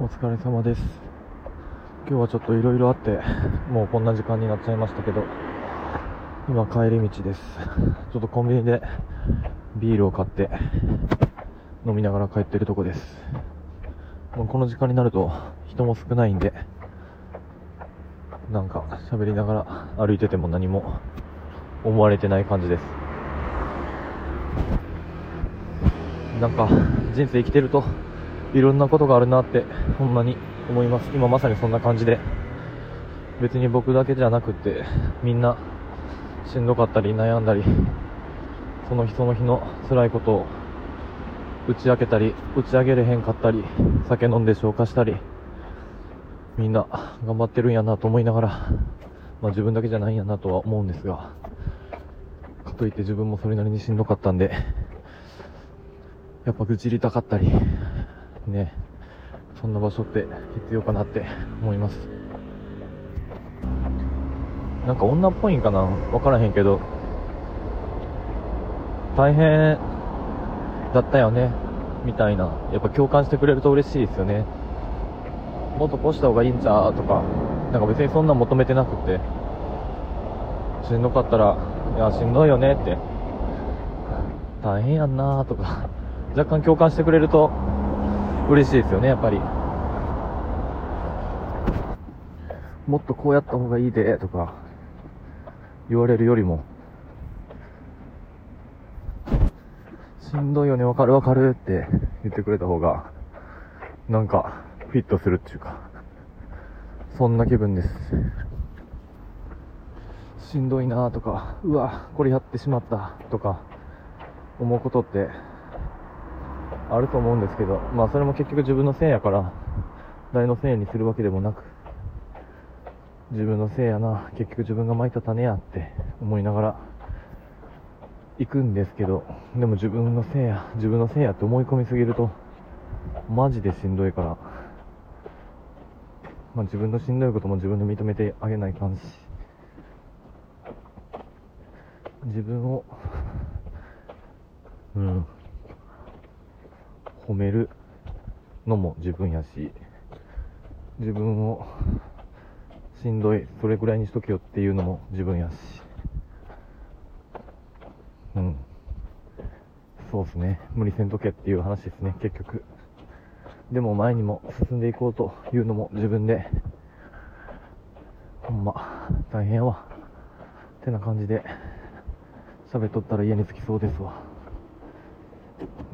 お疲れ様です。今日はちょっと色々あって、もうこんな時間になっちゃいましたけど、今帰り道です。ちょっとコンビニでビールを買って飲みながら帰ってるとこです。もうこの時間になると人も少ないんで、なんか喋りながら歩いてても何も思われてない感じです。なんか人生生きてるといろんなことがあるなって、ほんまに思います。今まさにそんな感じで、別に僕だけじゃなくって、みんなしんどかったり悩んだり、その日その日の辛いことを打ち明けたり、打ち上げれへんかったり、酒飲んで消化したり、みんな頑張ってるんやなと思いながら、まあ自分だけじゃないんやなとは思うんですが、かといって自分もそれなりにしんどかったんで、やっぱ愚痴りたかったり、ね、そんな場所って必要かなって思います。なんか女っぽいんかな？わからへんけど、大変だったよね、みたいな。やっぱ共感してくれると嬉しいですよね。もっとこうした方がいいんちゃうとか、なんか別にそんな求めてなくて、しんどかったら、いや、しんどいよねって、大変やんなとか、若干共感してくれると嬉しいですよね、やっぱり。もっとこうやった方がいいで、とか、言われるよりも、しんどいよね、わかるわかるって言ってくれた方が、なんか、フィットするっていうか、そんな気分です。しんどいなとか、うわ、これやってしまったとか、思うことって、あると思うんですけど、まあそれも結局自分のせいやから、誰のせいにするわけでもなく、自分のせいやな、結局自分が蒔いた種やって思いながら、行くんですけど、でも自分のせいや、自分のせいやって思い込みすぎると、マジでしんどいから、まあ自分のしんどいことも自分で認めてあげないかんし、自分を、うん、褒めるのも自分やし、自分をしんどい、それぐらいにしとけよっていうのも自分やし、うん。そうですね。無理せんとけっていう話ですね、結局。でも前にも進んでいこうというのも自分で、ほんま、大変やわ。ってな感じで、喋っとったら家に着きそうですわ。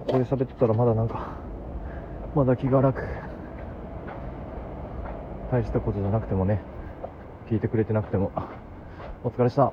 これ喋ってたらまだなんか、まだ気が楽。大したことじゃなくてもね、聞いてくれてなくても、お疲れした。